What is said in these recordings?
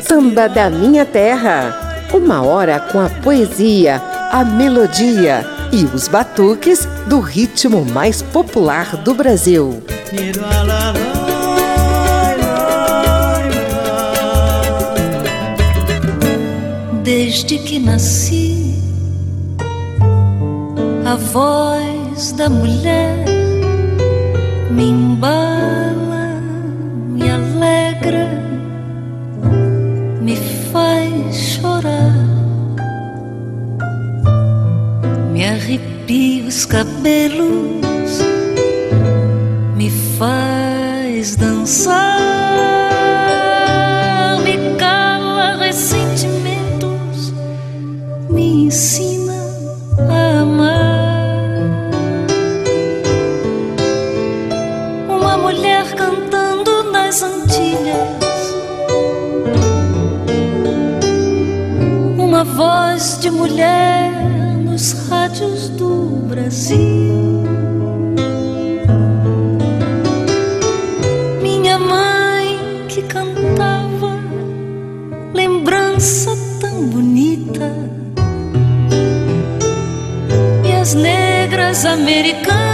Samba da Minha Terra. Uma hora com a poesia, a melodia e os batuques do ritmo mais popular do Brasil. Desde que nasci, a voz da mulher me embala, me alegra, me faz chorar, me arrepia os cabelos, me faz dançar, me cala ressentimentos, me ensina uma voz de mulher nos rádios do Brasil. Minha mãe que cantava, lembrança tão bonita. E as negras americanas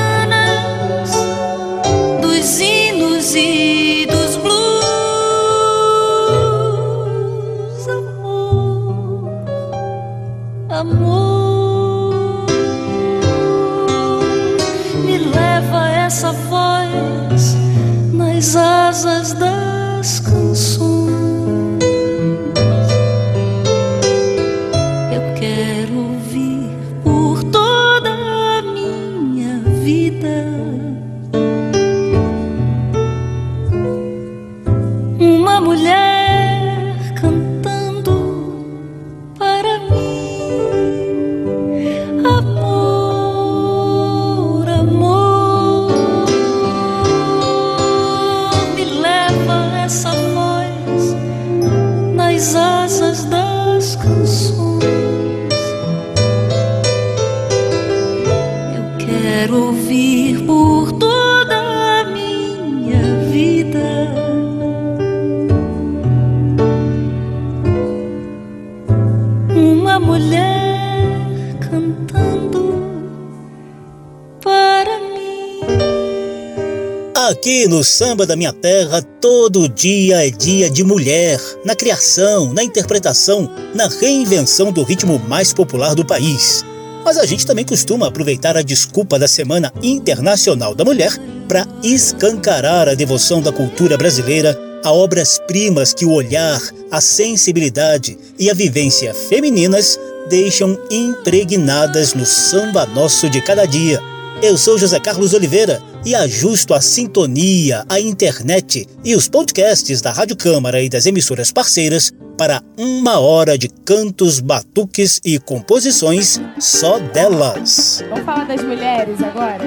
no Samba da Minha Terra, todo dia é dia de mulher, na criação, na interpretação, na reinvenção do ritmo mais popular do país. Mas a gente também costuma aproveitar a desculpa da Semana Internacional da Mulher para escancarar a devoção da cultura brasileira a obras-primas que o olhar, a sensibilidade e a vivência femininas deixam impregnadas no samba nosso de cada dia. Eu sou José Carlos Oliveira e ajusto a sintonia, a internet e os podcasts da Rádio Câmara e das emissoras parceiras para uma hora de cantos, batuques e composições só delas. Vamos falar das mulheres agora?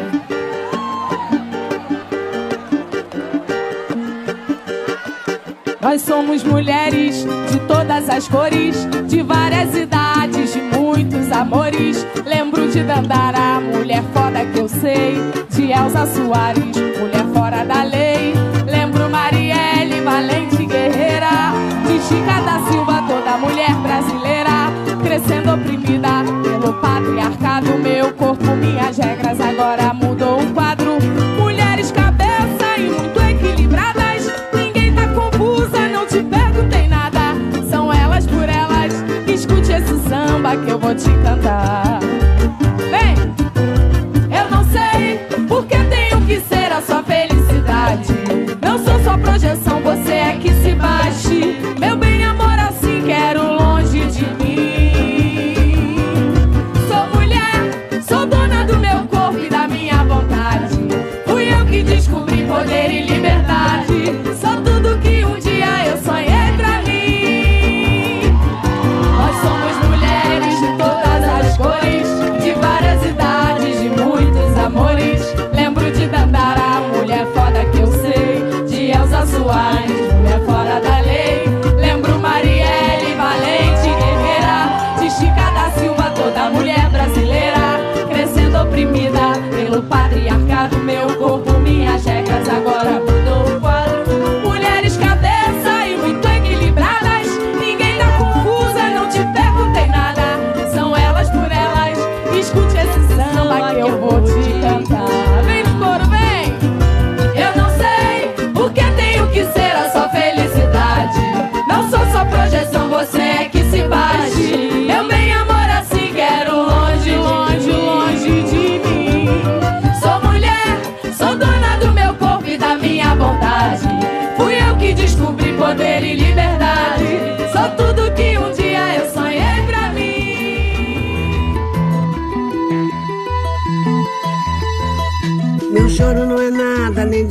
Nós somos mulheres de todas as cores, de várias idades, de muitos amores. Lembro de Dandara, Elza Soares, mulher fora da lei. Lembro Marielle, valente guerreira, de Chica da Silva, toda mulher brasileira, crescendo oprimida pelo patriarcado. Meu corpo, minhas regras, agora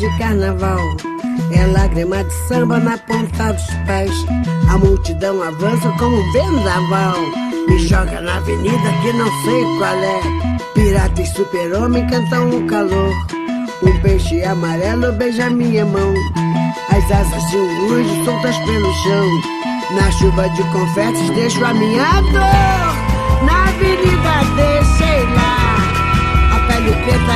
de carnaval. É lágrima de samba na ponta dos pés. A multidão avança como vendaval. Me joga na avenida que não sei qual é. Pirata e super-homem cantam o calor. Um peixe amarelo beija minha mão. As asas de um urso soltas pelo chão. Na chuva de confetes deixo a minha dor. Na avenida deixei lá a pele preta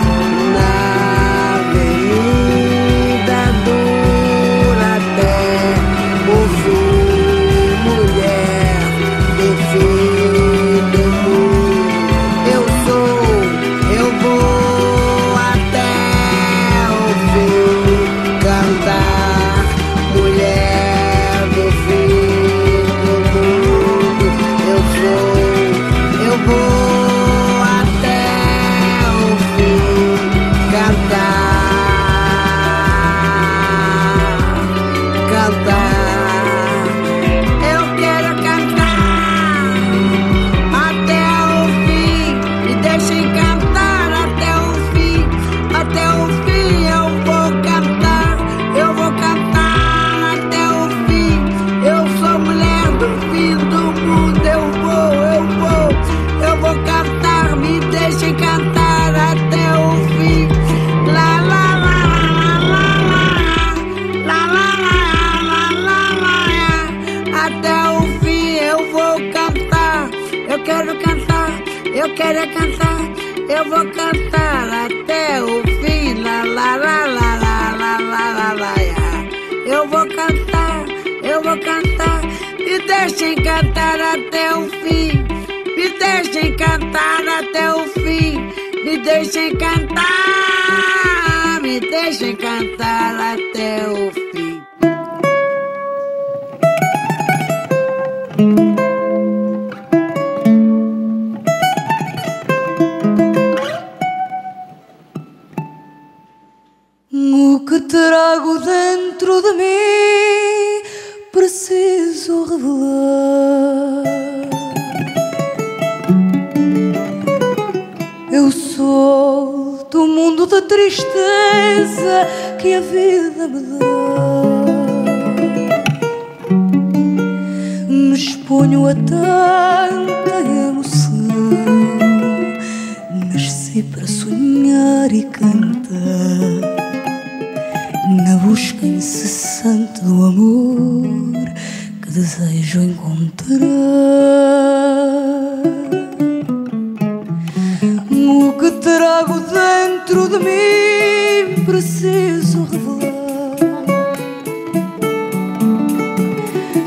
preciso revelar.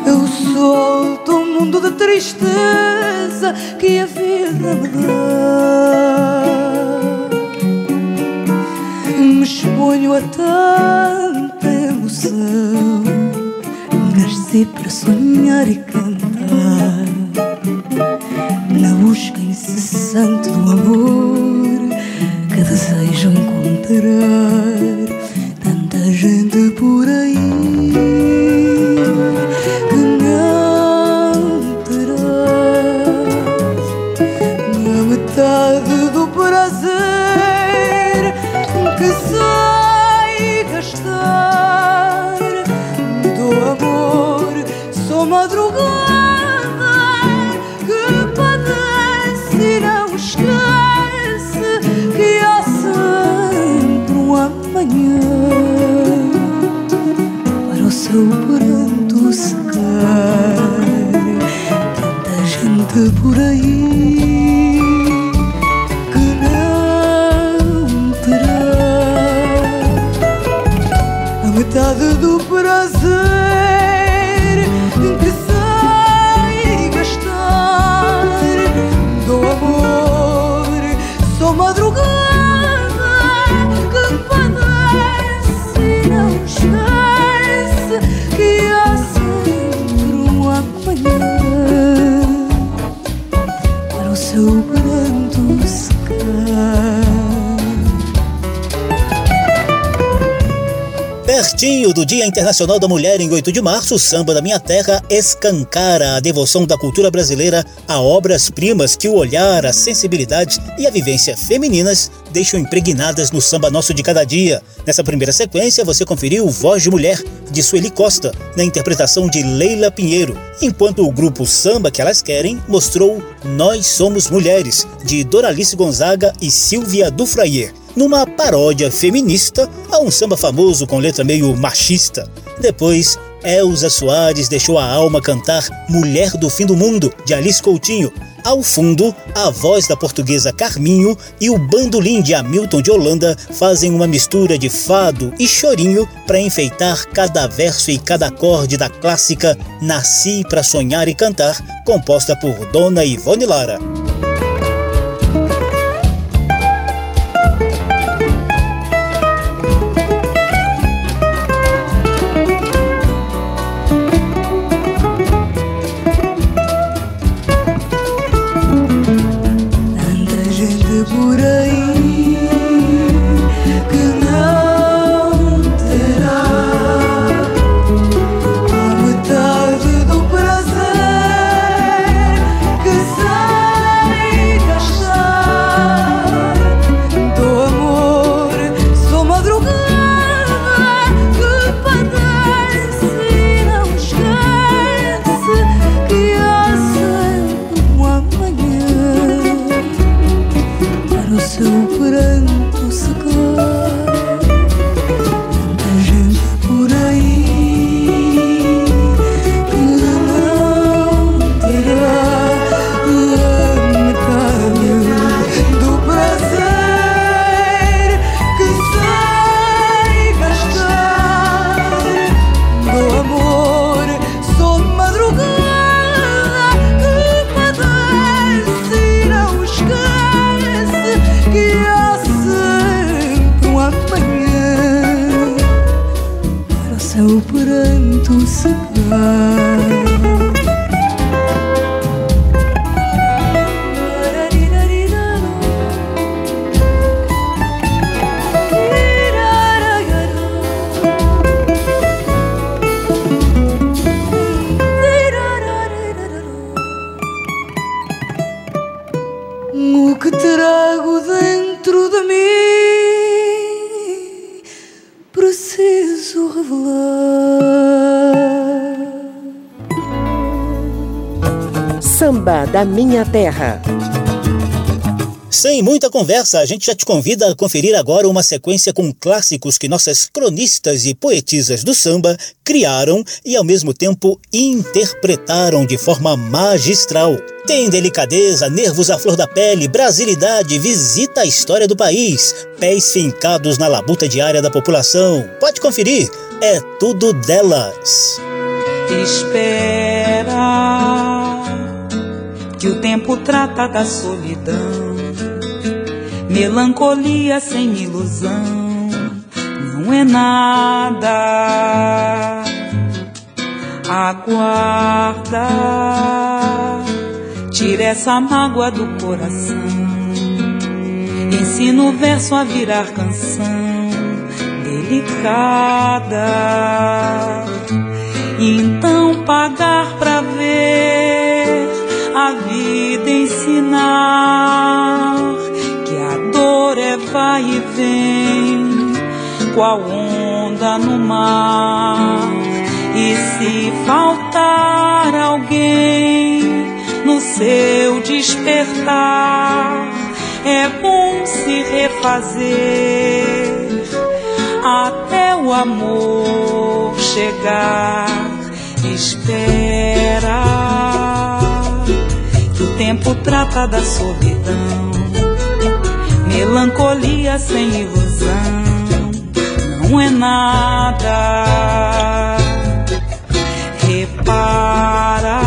Eu solto o um mundo de tristeza que a vida me dá. Me exponho a tanta emoção, nasci para sonhar e cantar. Na busca incessante do amor. atrás. Pertinho do Dia Internacional da Mulher, em 8 de março, o samba da minha terra escancara a devoção da cultura brasileira a obras-primas que o olhar, a sensibilidade e a vivência femininas deixam impregnadas no samba nosso de cada dia. Nessa primeira sequência, você conferiu Voz de Mulher, de Sueli Costa, na interpretação de Leila Pinheiro, enquanto o grupo Samba que Elas Querem mostrou Nós Somos Mulheres, de Doralice Gonzaga e Silvia Dufrayer numa paródia feminista a um samba famoso com letra meio machista. Depois, Elza Soares deixou a alma cantar Mulher do Fim do Mundo, de Alice Coutinho. Ao fundo, a voz da portuguesa Carminho e o bandolim de Hamilton de Holanda fazem uma mistura de fado e chorinho para enfeitar cada verso e cada acorde da clássica Nasci para Sonhar e Cantar, composta por Dona Ivone Lara. Minha terra. Sem muita conversa, a gente já te convida a conferir agora uma sequência com clássicos que nossas cronistas e poetisas do samba criaram e ao mesmo tempo interpretaram de forma magistral. Tem delicadeza, nervos à flor da pele, brasilidade, visita a história do país, pés fincados na labuta diária da população. Pode conferir, é tudo delas. Espera que o tempo trata da solidão. Melancolia sem ilusão não é nada. Aguarda, tira essa mágoa do coração. Ensina o verso a virar canção delicada. Então pagar pra ver a ensinar que a dor é vai e vem, qual onda no mar. E se faltar alguém no seu despertar, é bom se refazer até o amor chegar. Espera o tempo trata da solidão, melancolia sem ilusão, não é nada. Repara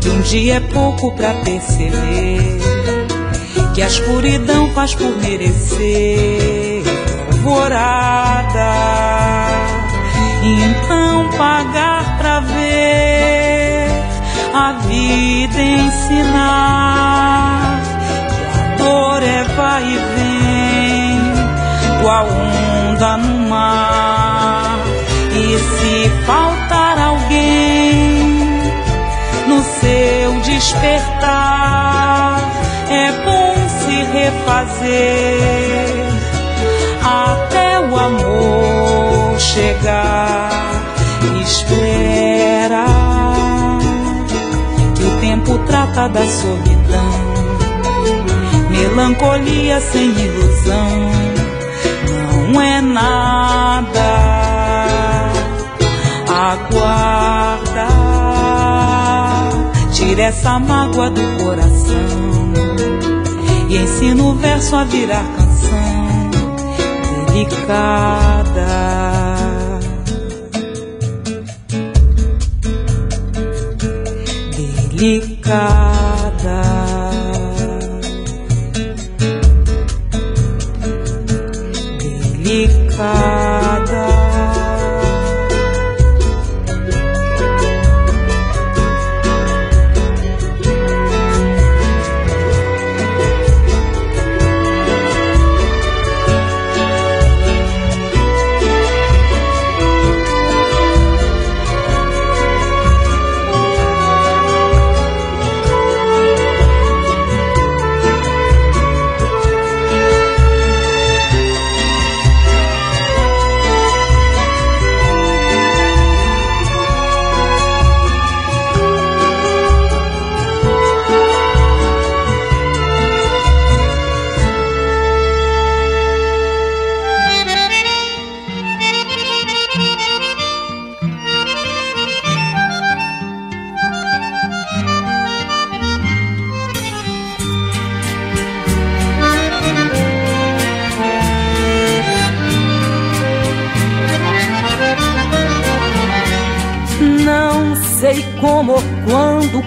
que um dia é pouco pra perceber que a escuridão faz por merecer alvorada. Então pagar pra ver a vida ensinar que a dor é vai e vem, qual afunda no mar. E se faltar alguém no seu despertar, é bom se refazer até o amor chegar. Espera trata da solidão melancolia sem ilusão não é nada. Aguarda, tira essa mágoa do coração e ensina o verso a virar canção delicada. Delicada. God.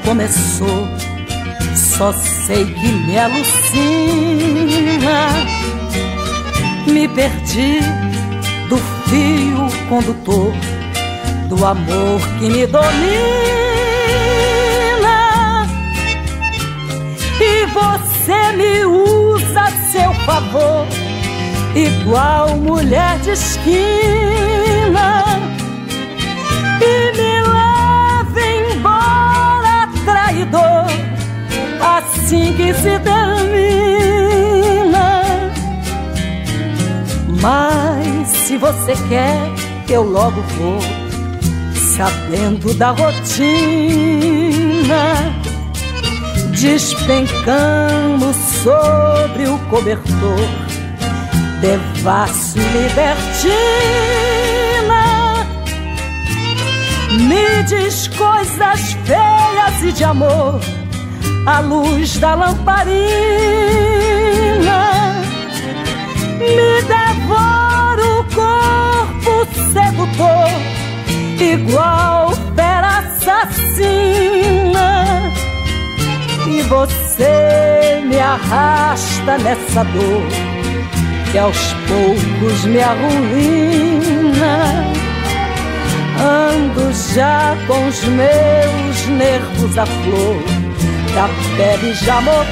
Começou. Só sei que me alucina. Me perdi do fio condutor do amor que me domina. E você me usa a seu favor, igual mulher de esquina. E me traidor assim que se termina. Mas se você quer, eu logo vou, sabendo da rotina, despencando sobre o cobertor, devasso libertina. Me diz coisas feias e de amor, à luz da lamparina. Me devora o corpo sedutor, igual fera assassina. E você me arrasta nessa dor, que aos poucos me arruína Ando já com os meus nervos à flor Da já movina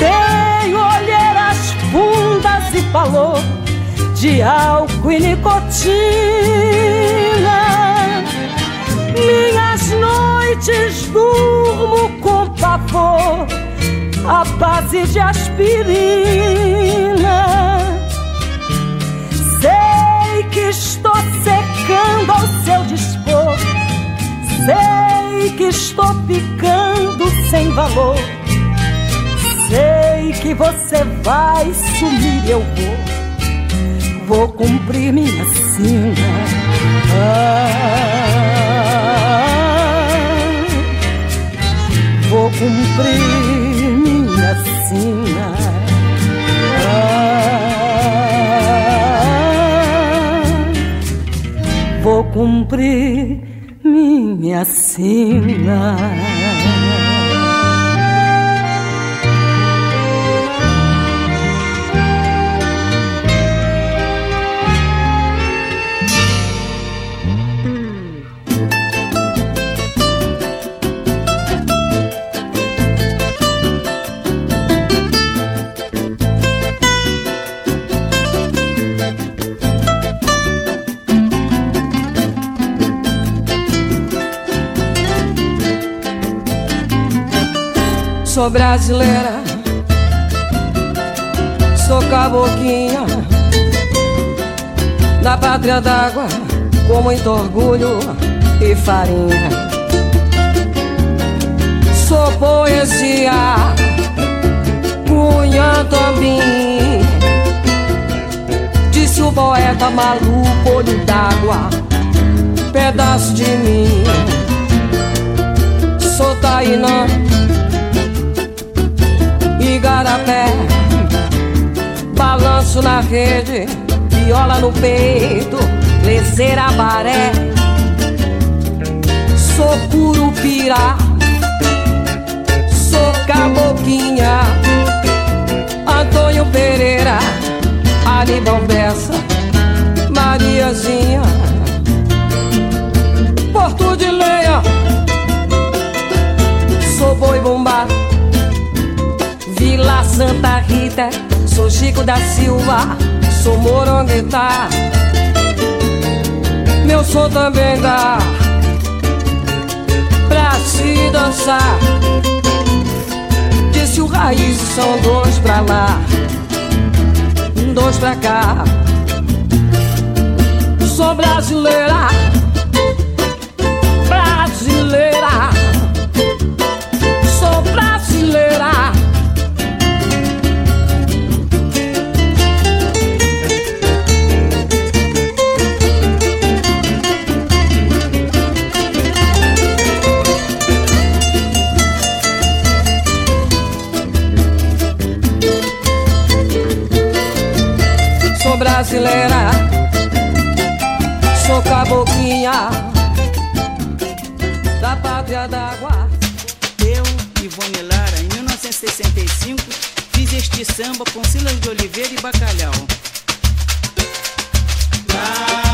Tenho olheiras fundas e falou De álcool e nicotina. Minhas noites durmo com pavor A base de aspirina estou secando ao seu dispor. Sei que estou ficando sem valor. Sei que você vai sumir, eu vou. Vou cumprir minha sina. Ah, vou cumprir minha sina. Vou cumprir minha sina. Sou brasileira, sou caboquinha da pátria d'água, com muito orgulho e farinha. Sou poesia, cunha também. Disse o poeta maluco, olho d'água, pedaço de mim. Sou Tainã igarapé Balanço na rede, viola no peito Leceira baré. Sou curupira Santa Rita, sou Chico da Silva, sou morongueta. Meu som também dá pra se dançar. Disse o raiz, são dois pra lá, dois pra cá. Sou brasileira, brasileira, sou brasileira. Brasileira, sou caboquinha da pátria d'água. Eu, Ivone Lara, em 1965, fiz este samba com Silas de Oliveira e Bacalhau. Carnaval,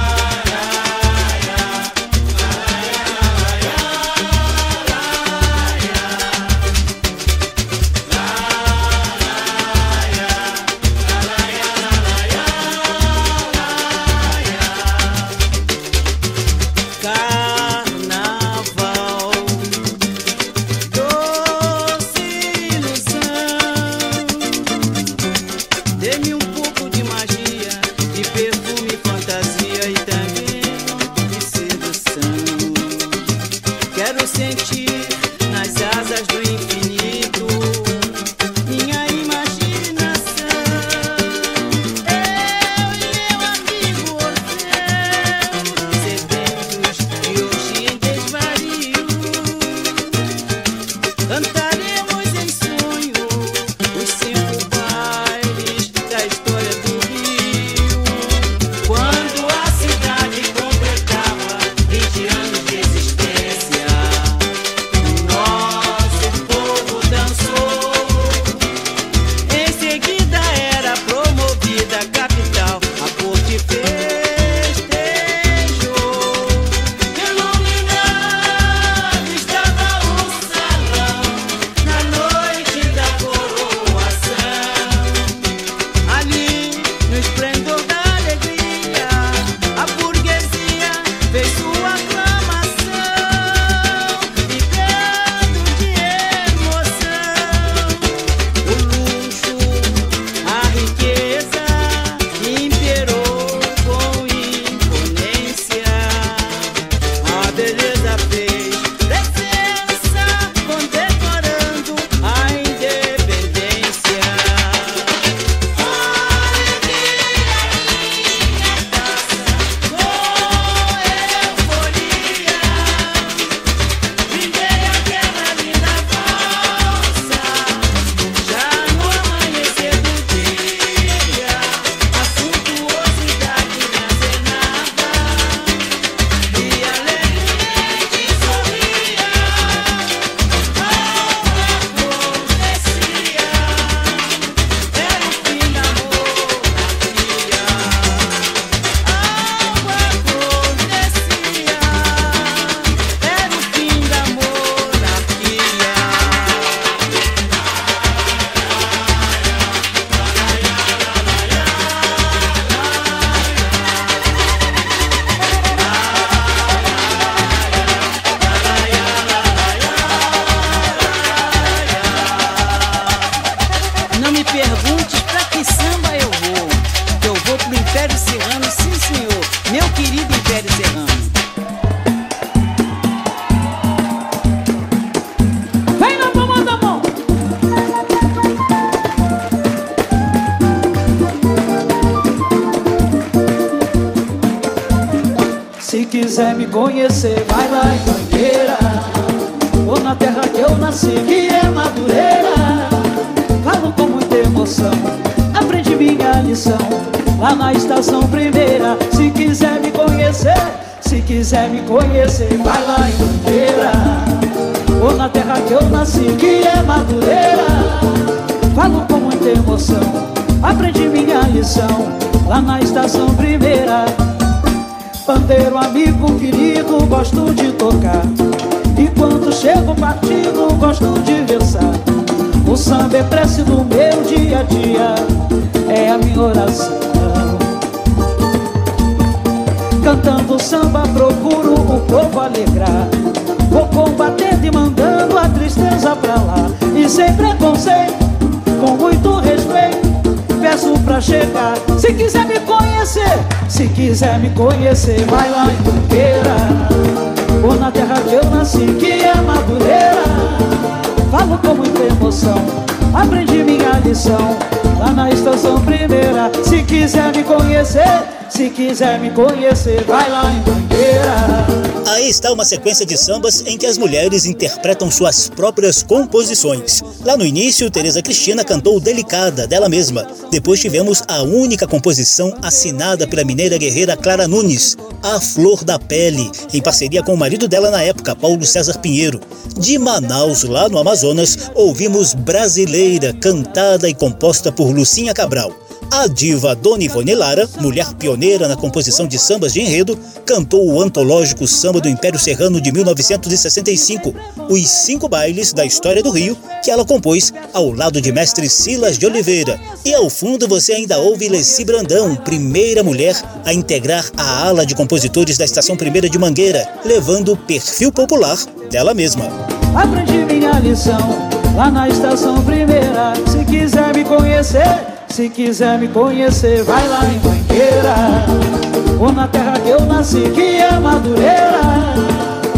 povo alegrar. Vou combatendo e mandando a tristeza pra lá. E sem preconceito, com muito respeito Peço pra chegar. Se quiser me conhecer Se quiser me conhecer Vai lá em Mangueira. Ou na terra que eu nasci Que é Madureira. Falo com muita emoção Aprendi minha lição. Lá na estação primeira Se quiser me conhecer Se quiser me conhecer Vai lá em Mangueira Aí está uma sequência de sambas em que as mulheres interpretam suas próprias composições. Lá no início, Tereza Cristina cantou Delicada, dela mesma. Depois tivemos a única composição assinada pela mineira guerreira Clara Nunes, A Flor da Pele, em parceria com o marido dela na época, Paulo César Pinheiro. De Manaus, lá no Amazonas, ouvimos Brasileira, cantada e composta por Lucinha Cabral. A diva Dona Ivone Lara, mulher pioneira na composição de sambas de enredo, cantou o antológico Samba do Império Serrano de 1965, Os Cinco Bailes da História do Rio, que ela compôs ao lado de mestre Silas de Oliveira. E ao fundo você ainda ouve Leci Brandão, primeira mulher a integrar a ala de compositores da Estação Primeira de Mangueira, levando o perfil popular dela mesma. Aprendi minha lição lá na Estação Primeira Se quiser me conhecer se quiser me conhecer, vai lá em Mangueira Ou na terra que eu nasci, que é Madureira.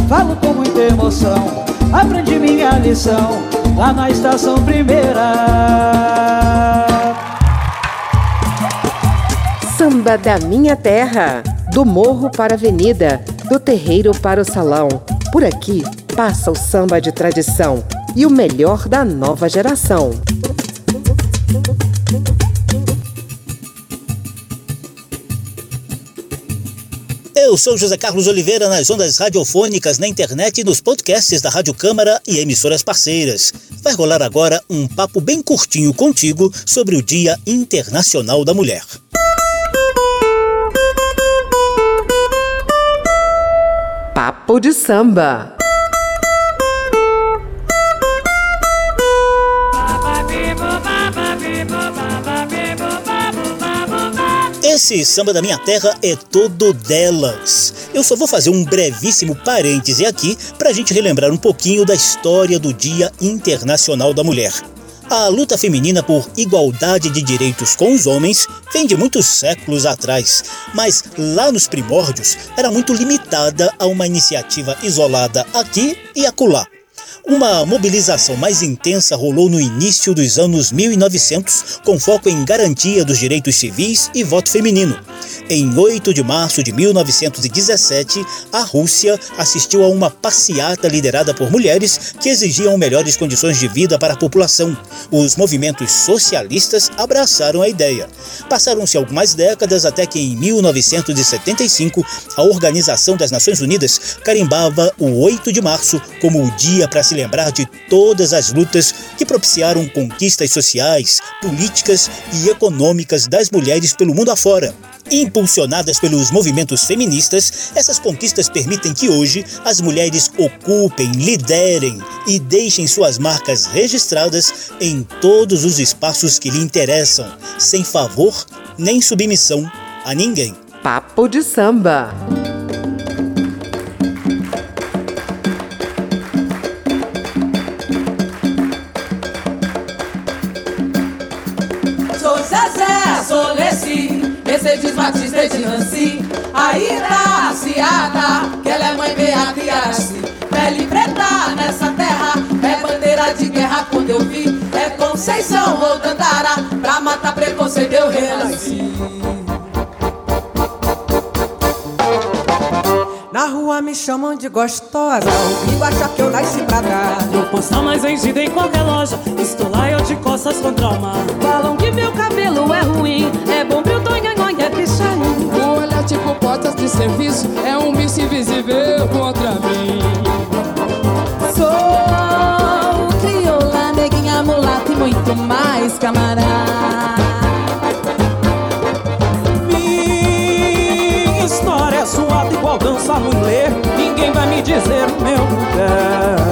Falo com muita emoção, aprendi minha lição Lá na estação primeira. Samba da minha terra Do morro para a avenida Do terreiro para o salão. Por aqui passa o samba de tradição E o melhor da nova geração Eu sou José Carlos Oliveira nas ondas radiofônicas, na internet e nos podcasts da Rádio Câmara e emissoras parceiras. Vai rolar agora um papo bem curtinho contigo sobre o Dia Internacional da Mulher. Papo de samba. Esse samba da minha terra é todo delas. Eu só vou fazer um brevíssimo parêntese aqui para a gente relembrar um pouquinho da história do Dia Internacional da Mulher. A luta feminina por igualdade de direitos com os homens vem de muitos séculos atrás, mas lá nos primórdios era muito limitada a uma iniciativa isolada aqui e acolá. Uma mobilização mais intensa rolou no início dos anos 1900, com foco em garantia dos direitos civis e voto feminino. Em 8 de março de 1917, a Rússia assistiu a uma passeata liderada por mulheres que exigiam melhores condições de vida para a população. Os movimentos socialistas abraçaram a ideia. Passaram-se algumas décadas até que, em 1975, a Organização das Nações Unidas carimbava o 8 de março como o dia para se lembrar de todas as lutas que propiciaram conquistas sociais, políticas e econômicas das mulheres pelo mundo afora. Impulsionadas pelos movimentos feministas, essas conquistas permitem que hoje as mulheres ocupem, liderem e deixem suas marcas registradas em todos os espaços que lhe interessam, sem favor nem submissão a ninguém. Papo de samba. Batista de Nancy. Aí tá a Ciata, que ela é mãe criasse. Pele preta nessa terra, é bandeira de guerra quando eu vi. É Conceição ou Dandara, pra matar preconceito eu renasci. Na me chamam de gostosa Comigo acha que eu nasci pra dar Não posso mais vendida em qualquer loja Estou lá eu de costas contra o mar Falam que meu cabelo é ruim É bom pro tonhonhon é O olhar tipo portas de serviço É um miss invisível contra mim. Sou crioula, neguinha, mulata e muito mais camarada. Minha história é suada igual dança mulher Ninguém vai me dizer o meu lugar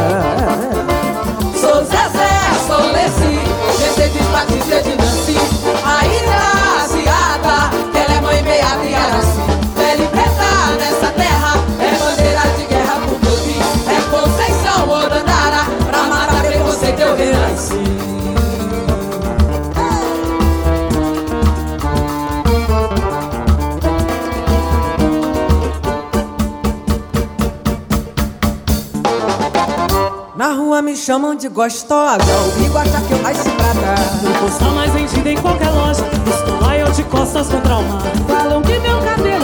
me chamam de gostosa. Comigo acha que eu nasci pra dar Não posso mais vendida em qualquer loja. Estou lá eu de costas contra o mar. Falam que meu cabelo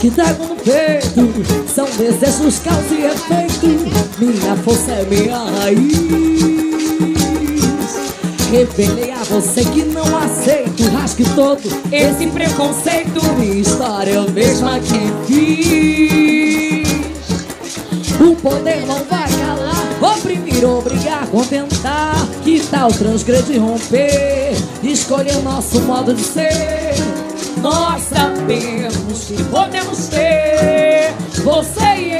Que trago no peito São desejos, causa e efeito. Minha força é minha raiz. Revelei a você que não aceito Rasgue todo esse preconceito. Minha história eu mesma que fiz. O poder não vai calar Oprimir, obrigar, contentar. Que tal transgredir, romper? Escolher nosso modo de ser. Nós sabemos que podemos ter Você e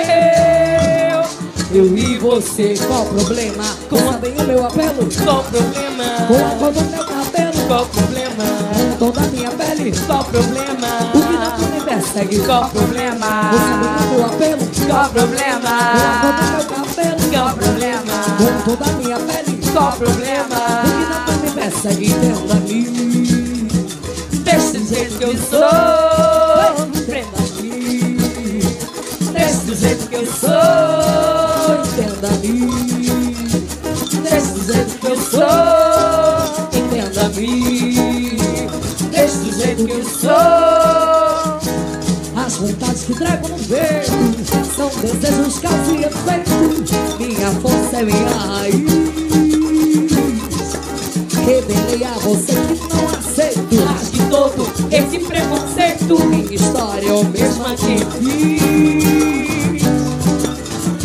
eu Eu e você, qual o problema? Sabem o meu apelo? Qual o problema? Com a cor do meu cabelo Qual o problema? Com o tom da minha pele Qual o problema? O que não me persegue Qual o problema? Você sabe o meu apelo? Qual o problema? Com a cor do meu cabelo Qual o problema? Com o tom da minha pele Qual o problema? O que não me persegue, entenda-me Desse jeito que eu sou Entenda-me Desse jeito que eu sou Entenda-me Desse jeito que eu sou As vontades que trago no peito São desejos, causa e efeito Minha força é minha raiz. Revelei a você que não aceito. Rasgue todo esse preconceito. Minha história eu mesma que fiz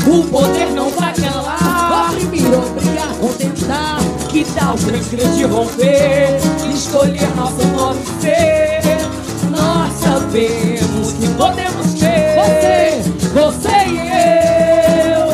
O poder contentar Que tal transgredir, romper Escolher nosso modo de ser Nós sabemos que podemos ter Você, você e eu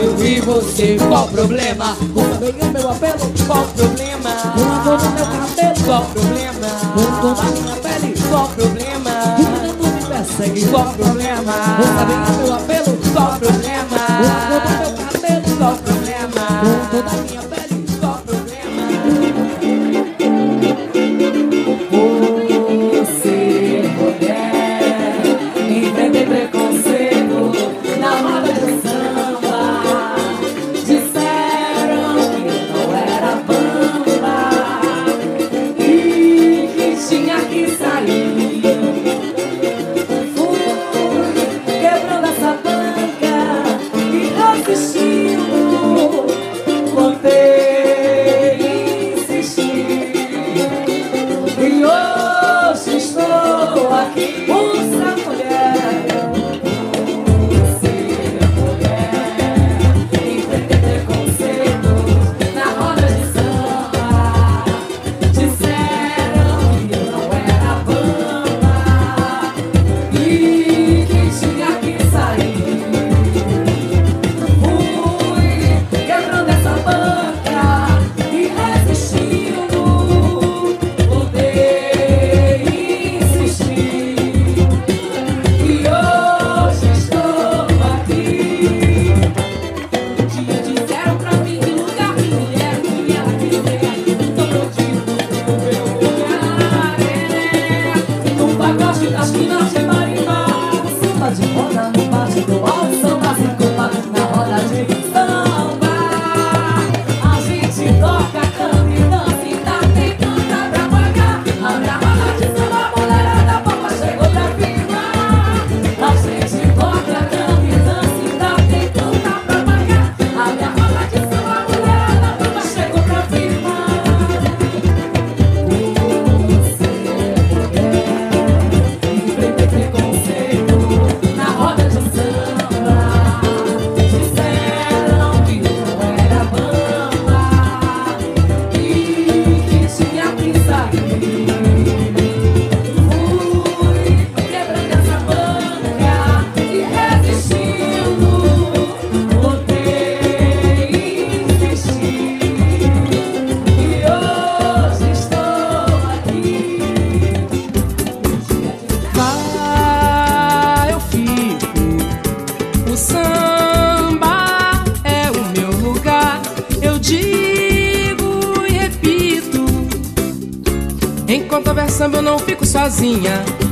Eu e você, qual o problema? Ouça bem o meu apelo Qual o problema? Com a cor do meu cabelo Qual o problema? O tom da minha pele Qual o problema? O que tanto me persegue Qual o problema? Ouça bem o meu apelo Qual o problema? Com a cor do meu cabelo Qual o problema?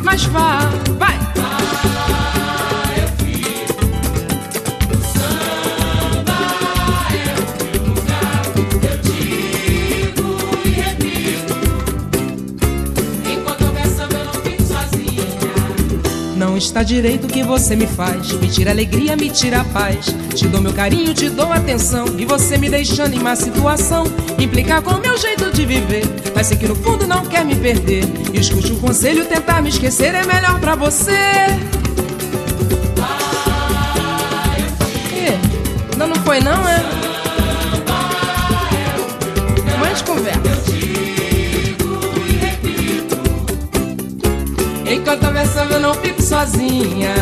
Mas vá, vai. Enquanto houver samba, eu não fico sozinha. Não está direito o que você me faz. Me tira alegria, me tira paz. Te dou meu carinho, te dou atenção. E você me deixando em má situação. Implicar com o meu jeito de viver. Mas sei que no fundo não quer me perder. E escute um conselho, tentar me esquecer é melhor pra você. Ih, Não, não foi não, é? Gente conversa. Enquanto houver samba eu não fico sozinha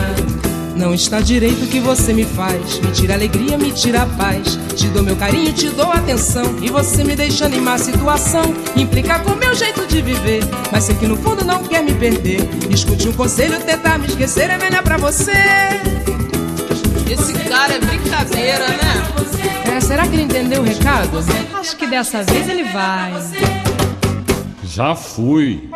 Não está direito o que você me faz Me tira alegria, me tira paz Te dou meu carinho, te dou atenção E você me deixando em má situação Implica com o meu jeito de viver Mas sei que no fundo não quer me perder Escute um conselho, tentar me esquecer É melhor pra você Esse cara é brincadeira, né? É, será que ele entendeu o recado? Acho que dessa vez ele vai. Já fui.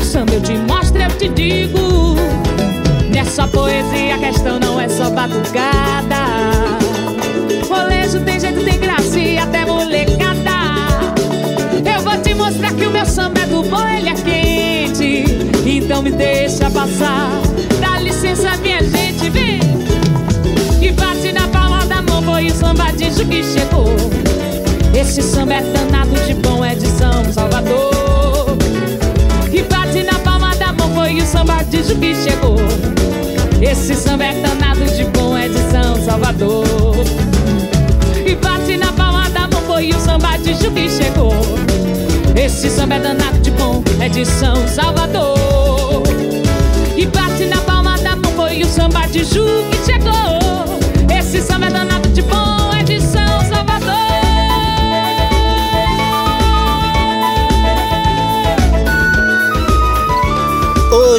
Meu samba eu te mostro, eu te digo. Nessa poesia a questão não é só batucada. Molejo tem jeito, tem graça e até molecada. Eu vou te mostrar que o meu samba é do bom, ele é quente. Então me deixa passar. Dá licença, minha gente, vem. E bate na palma da mão, foi o samba que chegou. Esse samba é danado de bom, é de São Salvador. O samba de Ju que chegou. Esse samba é danado de bom, é de São Salvador. E bate na palma da mão, foi o samba de Ju que chegou. Esse samba é danado de bom, é de São Salvador. E bate na palma da mão, foi o samba de Ju que chegou. Esse samba é danado de bom,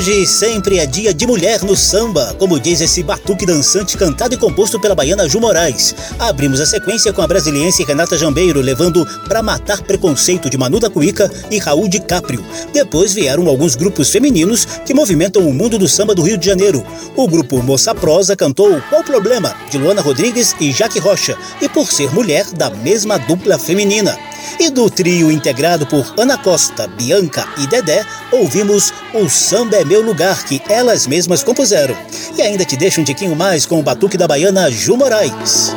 Hoje sempre é dia de mulher no samba, como diz esse batuque dançante cantado e composto pela baiana Ju Moraes. Abrimos a sequência com a brasiliense Renata Jambeiro levando Pra Matar Preconceito de Manu da e Raul de Caprio. Depois vieram alguns grupos femininos que movimentam o mundo do samba do Rio de Janeiro. O grupo Moça Prosa cantou Qual Problema, de Luana Rodrigues e Jaque Rocha, e por ser mulher, da mesma dupla feminina. E do trio integrado por Ana Costa, Bianca e Dedé, ouvimos O Samba é Meu Lugar, que elas mesmas compuseram. E ainda te deixo um tiquinho mais com o batuque da baiana Ju Moraes.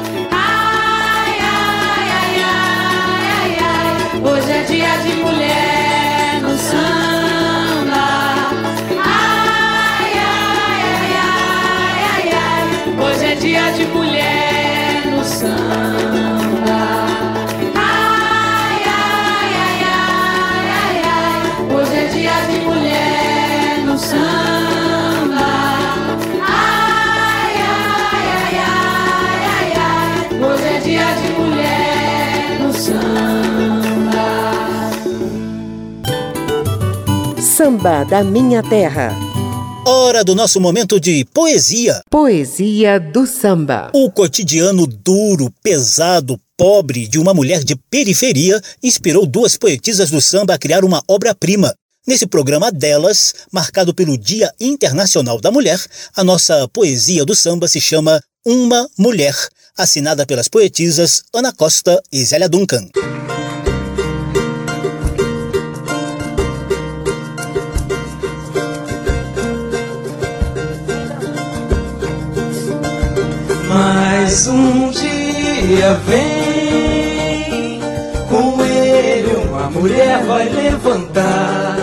Da Minha Terra. Hora do nosso momento de poesia. Poesia do samba. O cotidiano duro, pesado, pobre de uma mulher de periferia inspirou duas poetisas do samba a criar uma obra-prima. Nesse programa delas, marcado pelo Dia Internacional da Mulher, a nossa poesia do samba se chama Uma Mulher, assinada pelas poetisas Ana Costa e Zélia Duncan. Mais um dia vem, com ele uma mulher vai levantar.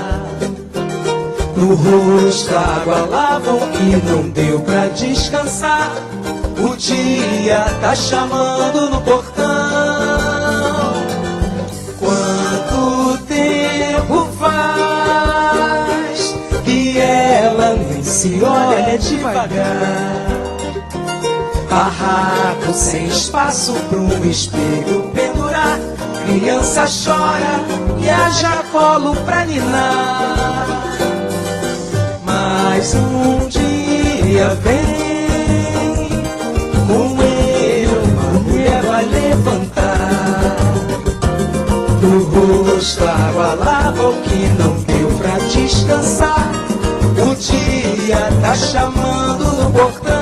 No rosto água lavam e não deu pra descansar. O dia tá chamando no portão. Quanto tempo faz que ela nem se olha devagar? Barraco sem espaço um espelho pendurar. Criança chora e haja colo pra ninar. Mais um dia vem, com ele vai levantar. No rosto água lava o que não deu pra descansar. O dia tá chamando no portão.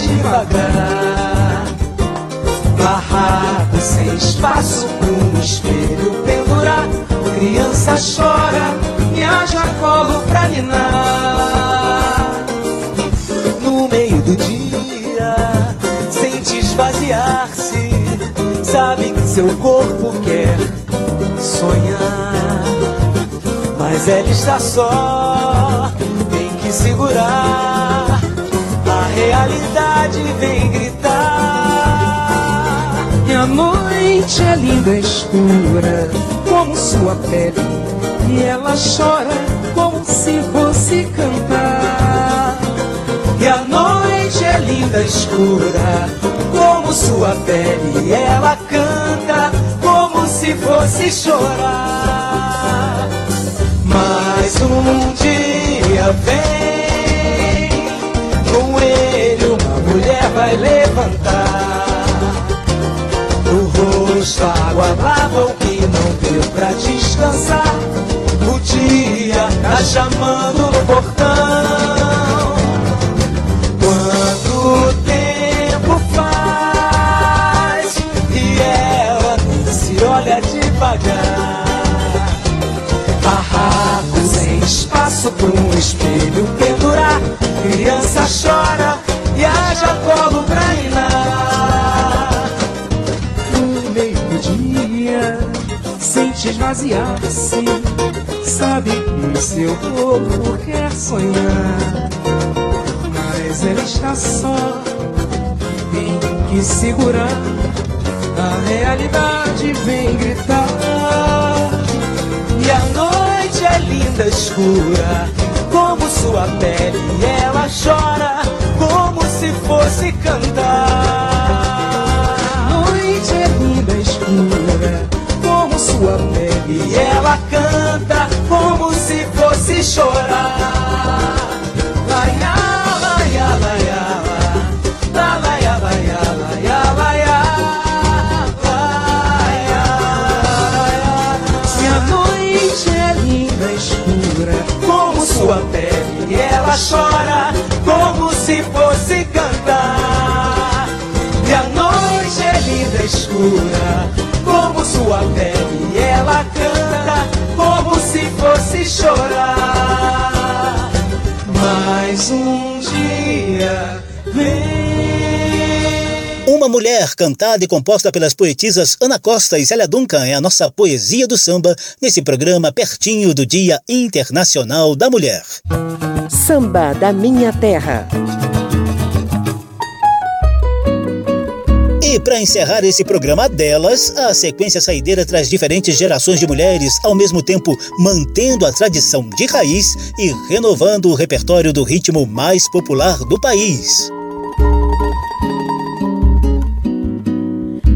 Devagar? Barraco sem espaço um espelho pendurar. Criança chora e haja colo pra ninar. No meio do dia, sente esvaziar-se. Sabe que seu corpo quer sonhar. Mas ela está só, tem que segurar. Realidade vem gritar. E a noite é linda e escura, como sua pele. E ela chora como se fosse cantar. E a noite é linda, escura, como sua pele. Ela canta como se fosse chorar. Mas um dia vem, vai levantar. No rosto água lava o que não deu pra descansar. O dia tá chamando no portão. Quanto tempo faz e ela se olha devagar. Barraco sem espaço pra um espelho pendurar. Criança chora sente esvaziar-se. Sabe que seu corpo quer sonhar. Mas ela está só, tem que segurar. A realidade vem gritar. E a noite é linda, escura, como sua pele. Ela chora, como se fosse cantar. E ela canta, como se fosse chorar. Laia, laia, laia, la, laia, laia, laia, laia, laia, laia. Se a noite é linda, escura, como sua pele. Ela chora como se fosse cantar. E a noite é linda, escura, como sua pele. Mas um dia vem. Uma Mulher, cantada e composta pelas poetisas Ana Costa e Célia Duncan, é a nossa poesia do samba nesse programa pertinho do Dia Internacional da Mulher. Samba da Minha Terra. E para encerrar esse programa delas, a sequência saideira traz diferentes gerações de mulheres, ao mesmo tempo mantendo a tradição de raiz e renovando o repertório do ritmo mais popular do país.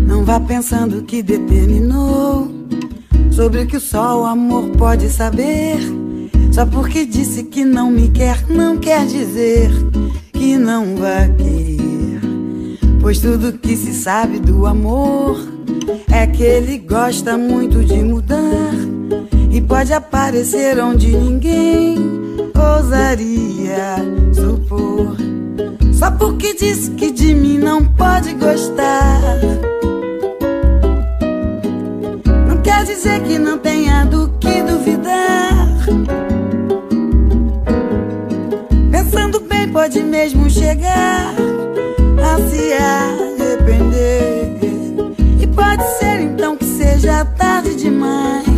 Não vá pensando que determinou sobre o que só o amor pode saber. Só porque disse que não me quer, não quer dizer que não vai querer. Pois tudo que se sabe do amor é que ele gosta muito de mudar e pode aparecer onde ninguém ousaria supor. Só porque disse que de mim não pode gostar. Não quer dizer que não tenha do que duvidar. Pensando bem, pode mesmo chegar se arrepender. E pode ser então que seja tarde demais.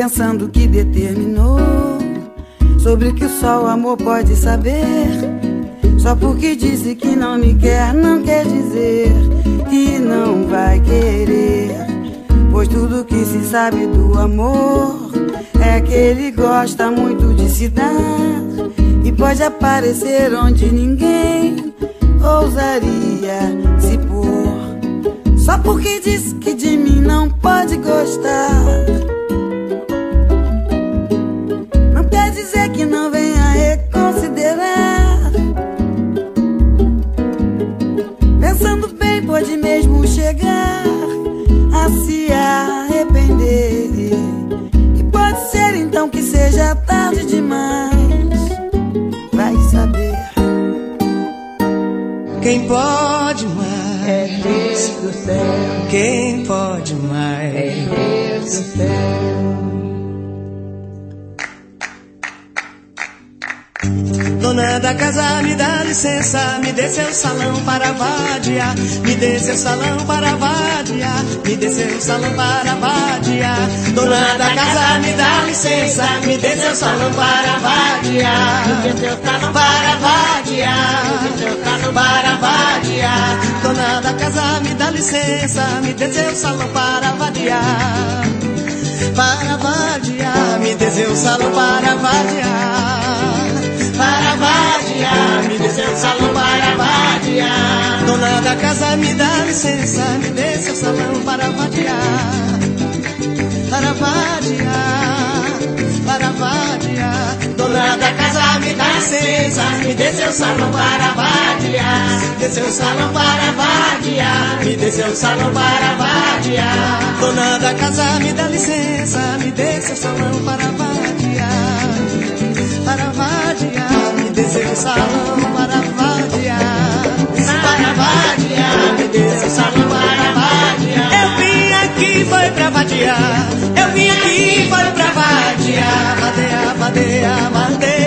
Pensando que determinou sobre o que só o amor pode saber. Só porque disse que não me quer, não quer dizer que não vai querer. Pois tudo que se sabe do amor é que ele gosta muito de se dar e pode aparecer onde ninguém ousaria se pôr. Só porque disse que de mim não pode gostar. Salão para vadiar, me dê seu salão para vadiar. Dona da casa, me dá licença. me dê seu salão para vadiar. Para vadiar, para vadiar. Dona da casa, me dá licença, me dê seu salão para vadiar. Para vadiar, me dê seu salão para vadiar. Me dê seu salão para vadiar. Dona da casa, me dá licença, me dê seu salão para vadiar para vadiar, para vadiar. Dona da casa, me dá licença, me dê seu salão para vadiar. Dê seu salão para vadiar, me dê seu salão para vadiar. Dona da casa, me dá licença, me dê seu salão para vadiar. Dê seu salão para vadiar. Para vadiar, me dê seu salão para vadiar. Eu vim aqui foi pra vadiar. Eu vim aqui foi pra vadiar. Vadeia, vadeia, vadeia.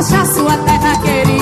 Deixar sua terra querida,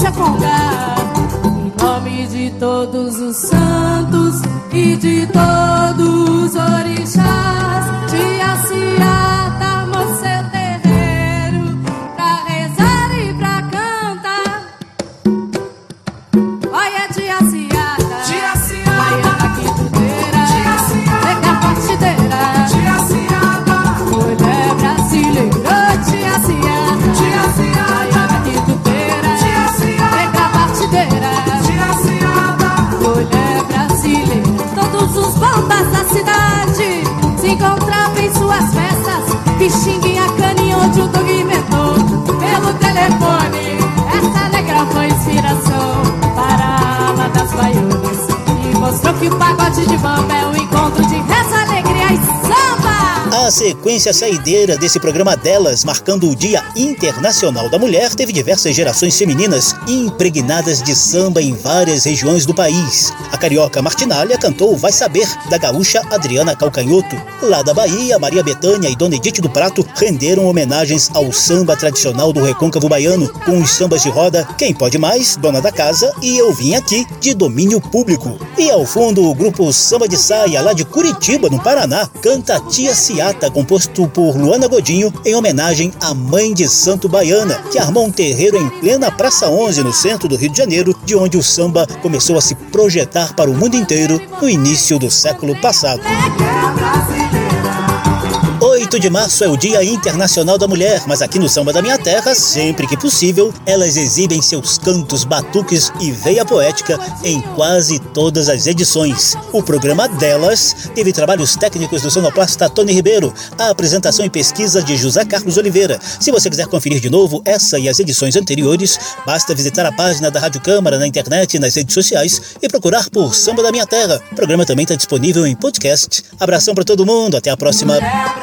abençoou-se a congar. Em nome de todos os santos e de todos os orixás, tia Ciata, sequência saideira desse programa delas, marcando o Dia Internacional da Mulher, teve diversas gerações femininas impregnadas de samba em várias regiões do país. A carioca Martinalha cantou Vai Saber, da gaúcha Adriana Calcanhoto. Lá da Bahia, Maria Betânia e Dona Edith do Prato renderam homenagens ao samba tradicional do recôncavo baiano, com os sambas de roda Quem Pode Mais, Dona da Casa e Eu Vim Aqui, de domínio público. E ao fundo, o grupo Samba de Saia, lá de Curitiba, no Paraná, canta Tia Ciata, composto por Luana Godinho, em homenagem à mãe de santo baiana, que armou um terreiro em plena Praça 11, no centro do Rio de Janeiro, de onde o samba começou a se projetar para o mundo inteiro no início do século passado. 8 de março é o Dia Internacional da Mulher, mas aqui no Samba da Minha Terra, sempre que possível, elas exibem seus cantos, batuques e veia poética em quase todas as edições. O programa delas teve trabalhos técnicos do sonoplasta Tony Ribeiro, a apresentação e pesquisa de José Carlos Oliveira. Se você quiser conferir de novo essa e as edições anteriores, basta visitar a página da Rádio Câmara na internet e nas redes sociais e procurar por Samba da Minha Terra. O programa também está disponível em podcast. Abração para todo mundo, até a próxima.